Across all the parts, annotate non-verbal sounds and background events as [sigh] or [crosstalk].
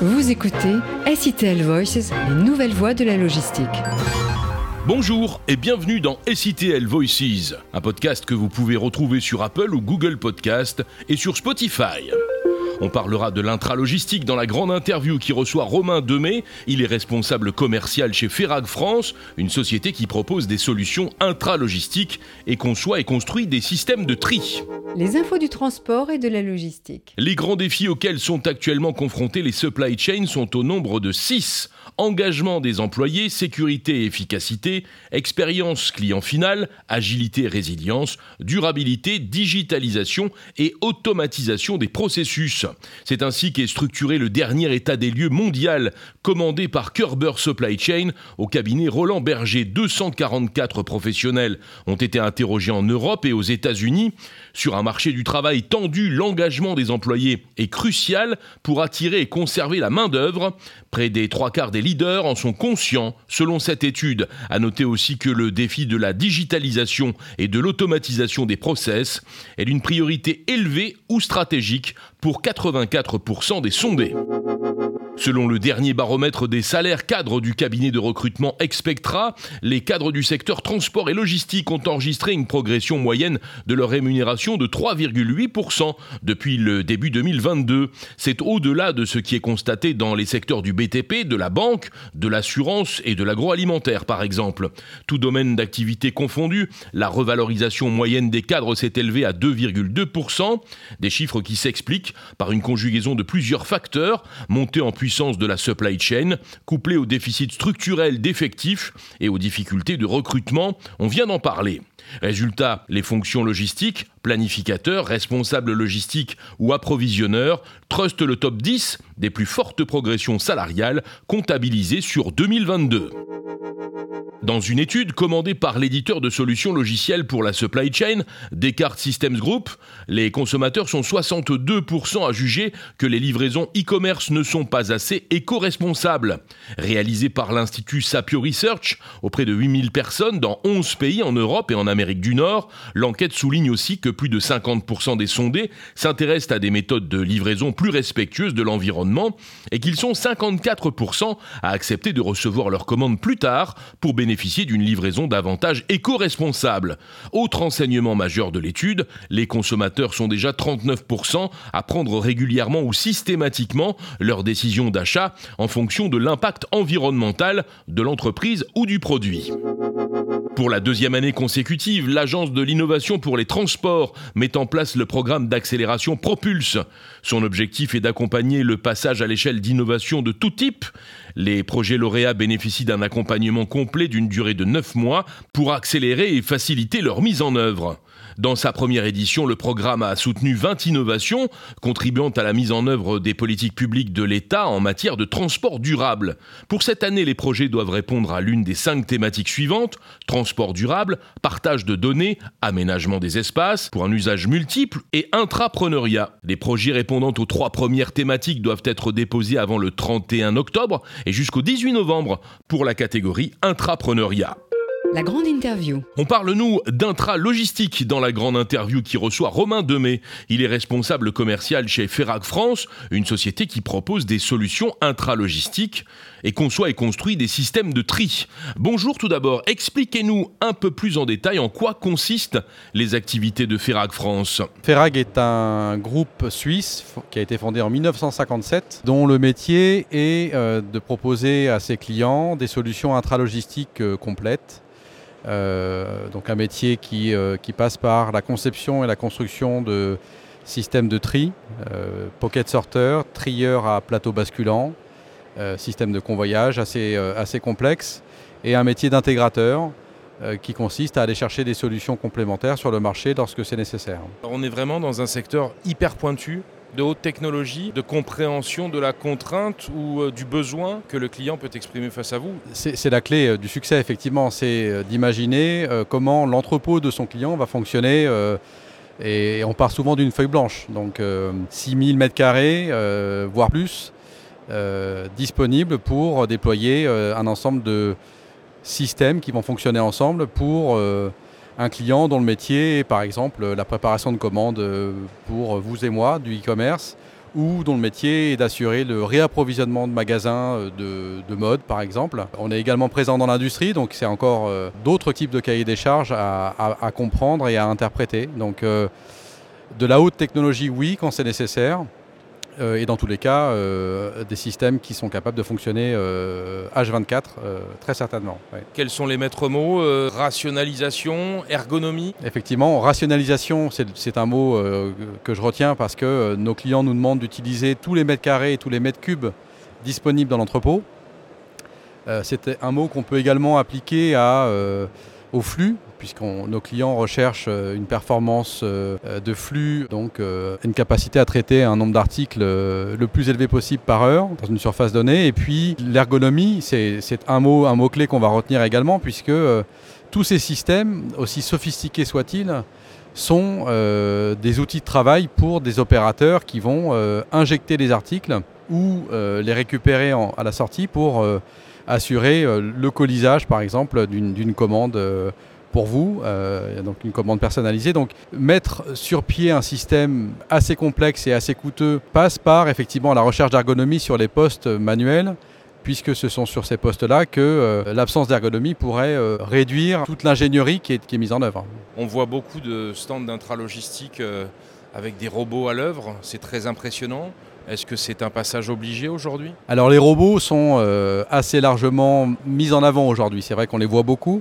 Vous écoutez SITL Voices, les nouvelles voies de la logistique. Bonjour et bienvenue dans SITL Voices, un podcast que vous pouvez retrouver sur Apple ou Google Podcast et sur Spotify. On parlera de l'intralogistique dans la grande interview qui reçoit Romain Demey. Il est responsable commercial chez Ferrag France, une société qui propose des solutions intralogistiques et conçoit et construit des systèmes de tri. Les infos du transport et de la logistique. Les grands défis auxquels sont actuellement confrontés les supply chains sont au nombre de 6. Engagement des employés, sécurité et efficacité, expérience client final, agilité et résilience, durabilité, digitalisation et automatisation des processus. C'est ainsi qu'est structuré le dernier état des lieux mondial commandé par Kerber Supply Chain au cabinet Roland Berger. 244 professionnels ont été interrogés en Europe et aux États-Unis. Sur un marché du travail tendu, l'engagement des employés est crucial pour attirer et conserver la main-d'œuvre. Près des trois quarts des leaders en sont conscients, selon cette étude. À noter aussi que le défi de la digitalisation et de l'automatisation des process est une priorité élevée ou stratégique pour 84% des sondés. Selon le dernier baromètre des salaires cadres du cabinet de recrutement Expectra, les cadres du secteur transport et logistique ont enregistré une progression moyenne de leur rémunération de 3,8% depuis le début 2022. C'est au-delà de ce qui est constaté dans les secteurs du BTP, de la banque, de l'assurance et de l'agroalimentaire par exemple. Tout domaine d'activité confondu, la revalorisation moyenne des cadres s'est élevée à 2,2%, des chiffres qui s'expliquent par une conjugaison de plusieurs facteurs, montés en puissance de la supply chain, couplée au déficit structurel d'effectifs et aux difficultés de recrutement, on vient d'en parler. Résultat, les fonctions logistiques, planificateurs, responsables logistiques ou approvisionneurs, trustent le top 10 des plus fortes progressions salariales comptabilisées sur 2022. Dans une étude commandée par l'éditeur de solutions logicielles pour la supply chain, Descartes Systems Group, les consommateurs sont 62% à juger que les livraisons e-commerce ne sont pas assez éco-responsables. Réalisée par l'Institut Sapio Research auprès de 8000 personnes dans 11 pays en Europe et en Amérique du Nord, l'enquête souligne aussi que plus de 50% des sondés s'intéressent à des méthodes de livraison plus respectueuses de l'environnement et qu'ils sont 54% à accepter de recevoir leurs commandes plus tard pour bénéficier d'une livraison davantage éco-responsable. Autre enseignement majeur de l'étude, les consommateurs sont déjà 39% à prendre régulièrement ou systématiquement leurs décisions d'achat en fonction de l'impact environnemental de l'entreprise ou du produit. Pour la deuxième année consécutive, l'Agence de l'innovation pour les transports met en place le programme d'accélération Propulse. Son objectif est d'accompagner le passage à l'échelle d'innovation de tout type. Les projets lauréats bénéficient d'un accompagnement complet d'une durée de 9 mois pour accélérer et faciliter leur mise en œuvre. Dans sa première édition, le programme a soutenu 20 innovations, contribuant à la mise en œuvre des politiques publiques de l'État en matière de transport durable. Pour cette année, les projets doivent répondre à l'une des cinq thématiques suivantes transport durable, partage de données, aménagement des espaces pour un usage multiple et intrapreneuriat. Les projets répondant aux trois premières thématiques doivent être déposés avant le 31 octobre et jusqu'au 18 novembre pour la catégorie intrapreneuriat. La grande interview. On parle, nous, d'intra-logistique dans la grande interview qui reçoit Romain Demey. Il est responsable commercial chez Ferrag France, une société qui propose des solutions intra-logistiques et conçoit et construit des systèmes de tri. Bonjour tout d'abord, expliquez-nous un peu plus en détail en quoi consistent les activités de Ferrag France. Ferrag est un groupe suisse qui a été fondé en 1957, dont le métier est euh, de proposer à ses clients des solutions intralogistiques euh, complètes donc un métier euh, qui, passe par la conception et la construction de systèmes de tri, euh, pocket sorter, trieur à plateau basculant, système de convoyage assez, assez complexe, et un métier d'intégrateur qui consiste à aller chercher des solutions complémentaires sur le marché lorsque c'est nécessaire. on est vraiment dans un secteur hyper pointu de haute technologie, de compréhension de la contrainte ou euh, du besoin que le client peut exprimer face à vous C'est la clé euh, du succès, effectivement, c'est euh, d'imaginer comment l'entrepôt de son client va fonctionner. et on part souvent d'une feuille blanche, donc 6000 m2, voire plus, disponibles pour déployer un ensemble de systèmes qui vont fonctionner ensemble pour un client dont le métier est par exemple la préparation de commandes euh, pour vous et moi du e-commerce ou dont le métier est d'assurer le réapprovisionnement de magasins de, mode, par exemple. On est également présent dans l'industrie, donc c'est encore d'autres types de cahiers des charges à, comprendre et à interpréter. Donc, de la haute technologie, oui, quand c'est nécessaire. Euh, et dans tous les cas, euh, des systèmes qui sont capables de fonctionner H24, euh, très certainement. Quels sont les maîtres mots Rationalisation, ergonomie? Effectivement, rationalisation, c'est un mot que je retiens parce que nos clients nous demandent d'utiliser tous les mètres carrés et tous les mètres cubes disponibles dans l'entrepôt. c'est un mot qu'on peut également appliquer à au flux, puisque nos clients recherchent euh, une performance euh, de flux, donc euh, une capacité à traiter un nombre d'articles le plus élevé possible par heure dans une surface donnée. Et puis l'ergonomie, c'est un mot, un mot clé qu'on va retenir également, puisque tous ces systèmes, aussi sophistiqués soient-ils, sont des outils de travail pour des opérateurs qui vont injecter les articles ou les récupérer à la sortie pour assurer euh, le colisage, par exemple, d'une commande euh, pour vous, euh, donc une commande personnalisée. Donc mettre sur pied un système assez complexe et assez coûteux passe par effectivement la recherche d'ergonomie sur les postes manuels puisque ce sont sur ces postes-là que l'absence d'ergonomie pourrait réduire toute l'ingénierie qui est, mise en œuvre. On voit beaucoup de stands d'intralogistique avec des robots à l'œuvre, c'est très impressionnant. Est-ce que c'est un passage obligé aujourd'hui? Alors les robots sont euh, assez largement mis en avant aujourd'hui. C'est vrai qu'on les voit beaucoup.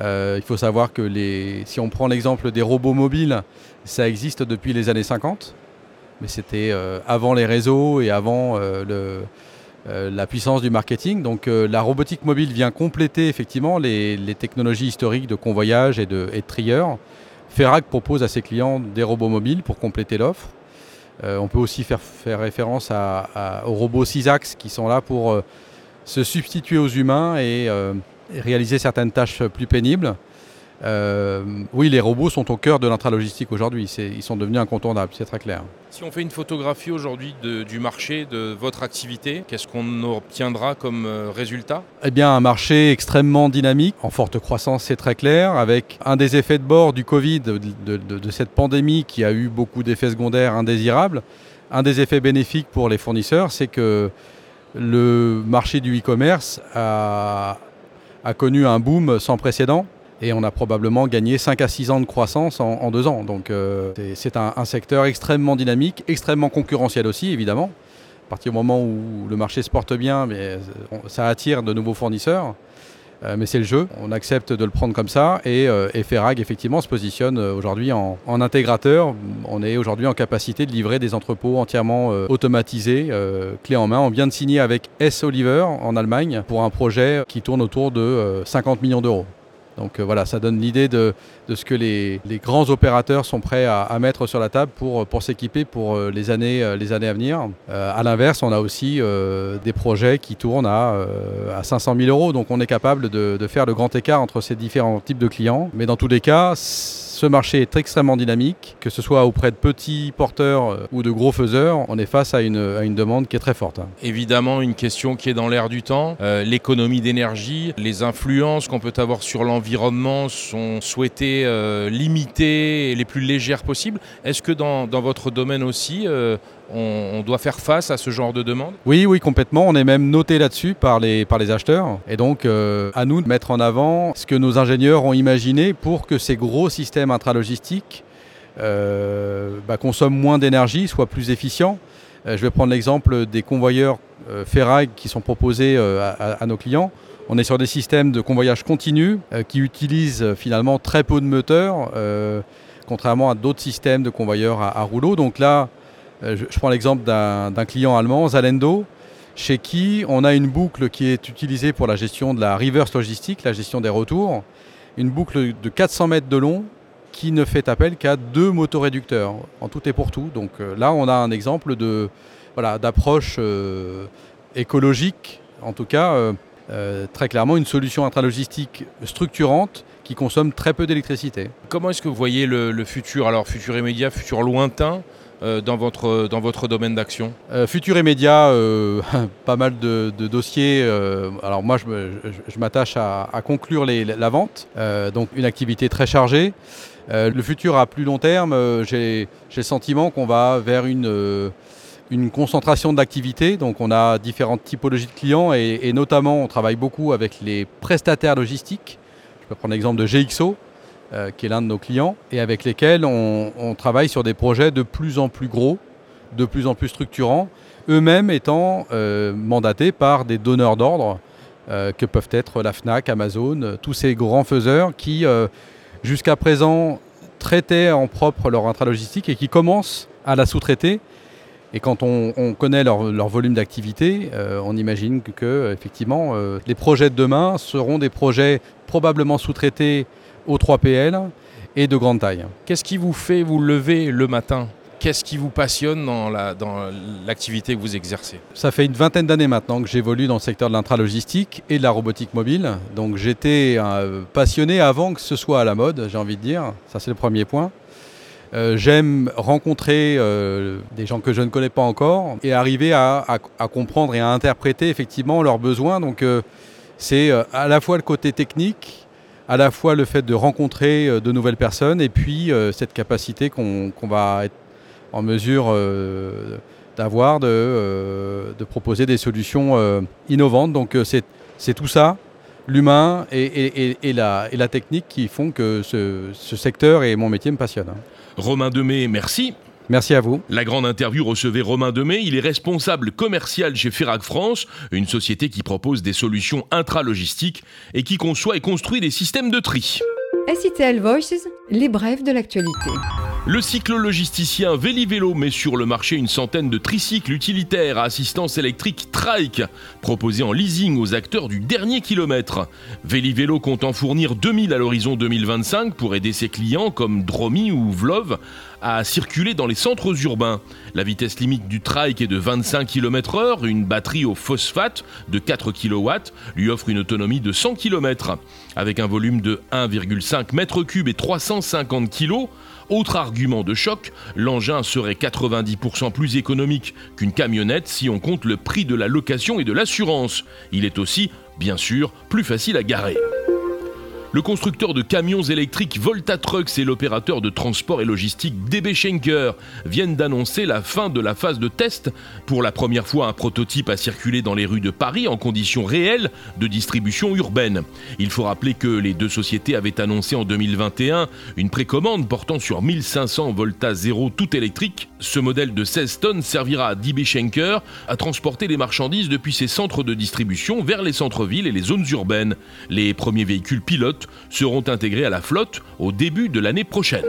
Euh, il faut savoir que si on prend l'exemple des robots mobiles, ça existe depuis les années 50. Mais c'était euh, avant les réseaux et avant la puissance du marketing. Donc la robotique mobile vient compléter effectivement les, technologies historiques de convoyage et de, et de trieur. Ferrag propose à ses clients des robots mobiles pour compléter l'offre. Euh, on peut aussi faire, référence aux robots Sysax qui sont là pour euh, se substituer aux humains et, euh, réaliser certaines tâches plus pénibles. Oui, les robots sont au cœur de l'intralogistique aujourd'hui. Ils sont devenus incontournables, c'est très clair. Si on fait une photographie aujourd'hui du marché, de votre activité, qu'est-ce qu'on obtiendra comme résultat? Eh bien, un marché extrêmement dynamique, en forte croissance, c'est très clair, avec un des effets de bord du Covid, de, cette pandémie qui a eu beaucoup d'effets secondaires indésirables. Un des effets bénéfiques pour les fournisseurs, c'est que le marché du e-commerce a connu un boom sans précédent et on a probablement gagné 5 à 6 ans de croissance en, deux ans. Donc euh, c'est un, secteur extrêmement dynamique, extrêmement concurrentiel aussi évidemment. À partir du moment où le marché se porte bien, mais euh, ça attire de nouveaux fournisseurs. Euh, mais c'est le jeu, on accepte de le prendre comme ça et, Ferrag effectivement se positionne aujourd'hui en, intégrateur. On est aujourd'hui en capacité de livrer des entrepôts entièrement automatisés, clé en main. On vient de signer avec S. Oliver en Allemagne pour un projet qui tourne autour de 50 millions d'euros. Donc euh, voilà, ça donne l'idée de, ce que les, grands opérateurs sont prêts à, mettre sur la table pour, s'équiper pour euh, les années, les années à venir. Euh, à l'inverse, on a aussi des projets qui tournent à, à 500 000 euros, donc on est capable de, faire le grand écart entre ces différents types de clients. Mais dans tous les cas, ce marché est extrêmement dynamique, que ce soit auprès de petits porteurs euh, ou de gros faiseurs, on est face à une, demande qui est très forte. Évidemment, une question qui est dans l'air du temps, euh, l'économie d'énergie, les influences qu'on peut avoir sur l'environnement sont souhaitées euh, limitées et les plus légères possibles. Est-ce que dans, votre domaine aussi, on, doit faire face à ce genre de demande? Oui, oui, complètement. On est même noté là-dessus par les, acheteurs. Et donc, euh, à nous de mettre en avant ce que nos ingénieurs ont imaginé pour que ces gros systèmes intralogistiques euh, bah, consomment moins d'énergie, soient plus efficients. Euh, je vais prendre l'exemple des convoyeurs Ferrag qui sont proposés à, nos clients. On est sur des systèmes de convoyage continu qui utilisent finalement très peu de moteurs, contrairement à d'autres systèmes de convoyeurs à, à rouleau. Donc là, euh, je, prends l'exemple d'un client allemand, Zalendo, chez qui on a une boucle qui est utilisée pour la gestion de la reverse logistique, la gestion des retours, une boucle de 400 mètres de long qui ne fait appel qu'à deux motoréducteurs, en tout et pour tout. Donc euh, là, on a un exemple de d'approche euh, écologique, en tout cas très clairement une solution intralogistique structurante qui consomme très peu d'électricité. Comment est-ce que vous voyez le futur Alors futur immédiat, futur lointain euh, dans, votre, dans votre domaine d'action? Euh, Futur et média, euh, [laughs] pas mal de, dossiers. alors moi, je, m'attache à, conclure la vente, donc une activité très chargée. le futur à plus long terme, j'ai le sentiment qu'on va vers une une concentration d'activités. Donc on a différentes typologies de clients et, notamment on travaille beaucoup avec les prestataires logistiques. Je peux prendre l'exemple de GXO, euh, qui est l'un de nos clients, et avec lesquels on, travaille sur des projets de plus en plus gros, de plus en plus structurants, eux-mêmes étant euh, mandatés par des donneurs d'ordre euh, que peuvent être la FNAC, Amazon, tous ces grands faiseurs qui jusqu'à présent traitaient en propre leur intralogistique et qui commencent à la sous-traiter. Et quand on, connaît leur, volume d'activité, on imagine que effectivement, les projets de demain seront des projets probablement sous-traités aux 3PL et de grande taille. Qu'est-ce qui vous fait vous lever le matin? Qu'est-ce qui vous passionne dans l'activité que vous exercez? Ça fait une vingtaine d'années maintenant que j'évolue dans le secteur de l'intralogistique et de la robotique mobile. Donc j'étais euh, passionné avant que ce soit à la mode, j'ai envie de dire. Ça c'est le premier point. Euh, j'aime rencontrer euh, des gens que je ne connais pas encore et arriver à, comprendre et à interpréter effectivement leurs besoins. Donc c'est à la fois le côté technique, à la fois le fait de rencontrer de nouvelles personnes et puis cette capacité qu'on va être en mesure d'avoir de, proposer des solutions innovantes. Donc c'est tout ça l'humain et, la, technique qui font que ce, secteur et mon métier me passionnent. Hein. Romain Demey, merci. Merci à vous. La grande interview recevait Romain Demey. Il est responsable commercial chez Ferrac France, une société qui propose des solutions intralogistiques et qui conçoit et construit des systèmes de tri. SITL Voices, les brèves de l'actualité. Le cyclo-logisticien Vélo met sur le marché une centaine de tricycles utilitaires à assistance électrique Trike, proposés en leasing aux acteurs du dernier kilomètre. Vélo compte en fournir 2000 à l'horizon 2025 pour aider ses clients comme Dromi ou Vlov à circuler dans les centres urbains. La vitesse limite du trike est de 25 km/h, une batterie au phosphate de 4 kW lui offre une autonomie de 100 km. Avec un volume de 1,5 m3 et 350 kg, autre argument de choc, l'engin serait 90% plus économique qu'une camionnette si on compte le prix de la location et de l'assurance. Il est aussi, bien sûr, plus facile à garer. Le constructeur de camions électriques Volta Trucks et l'opérateur de transport et logistique DB Schenker viennent d'annoncer la fin de la phase de test. Pour la première fois, un prototype a circulé dans les rues de Paris en conditions réelles de distribution urbaine. Il faut rappeler que les deux sociétés avaient annoncé en 2021 une précommande portant sur 1500 Volta Zéro tout électrique. Ce modèle de 16 tonnes servira à DB Schenker à transporter les marchandises depuis ses centres de distribution vers les centres-villes et les zones urbaines. Les premiers véhicules pilotes seront intégrés à la flotte au début de l'année prochaine.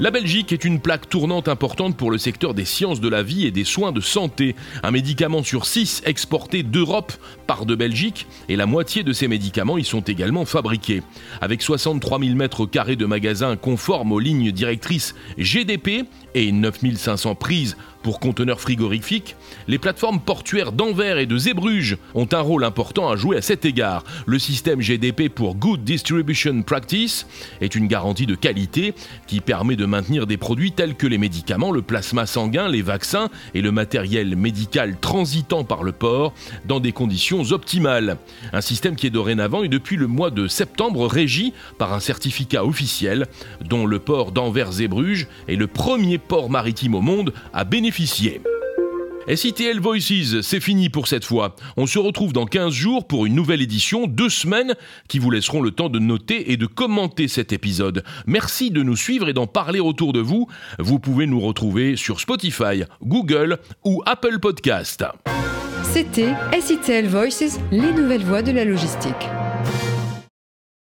La Belgique est une plaque tournante importante pour le secteur des sciences de la vie et des soins de santé. Un médicament sur six exporté d'Europe part de Belgique et la moitié de ces médicaments y sont également fabriqués. Avec 63 000 mètres carrés de magasins conformes aux lignes directrices GDP et 9500 prises pour conteneurs frigorifiques, les plateformes portuaires d'Anvers et de Zeebrugge ont un rôle important à jouer à cet égard. Le système GDP pour Good Distribution Practice est une garantie de qualité qui permet de maintenir des produits tels que les médicaments, le plasma sanguin, les vaccins et le matériel médical transitant par le port dans des conditions optimales. Un système qui est dorénavant et depuis le mois de septembre régi par un certificat officiel dont le port d'Anvers-Zeebrugge est le premier port maritime au monde à bénéficier SITL Voices, c'est fini pour cette fois. On se retrouve dans 15 jours pour une nouvelle édition, deux semaines qui vous laisseront le temps de noter et de commenter cet épisode. Merci de nous suivre et d'en parler autour de vous. Vous pouvez nous retrouver sur Spotify, Google ou Apple Podcast. C'était SITL Voices, les nouvelles voies de la logistique.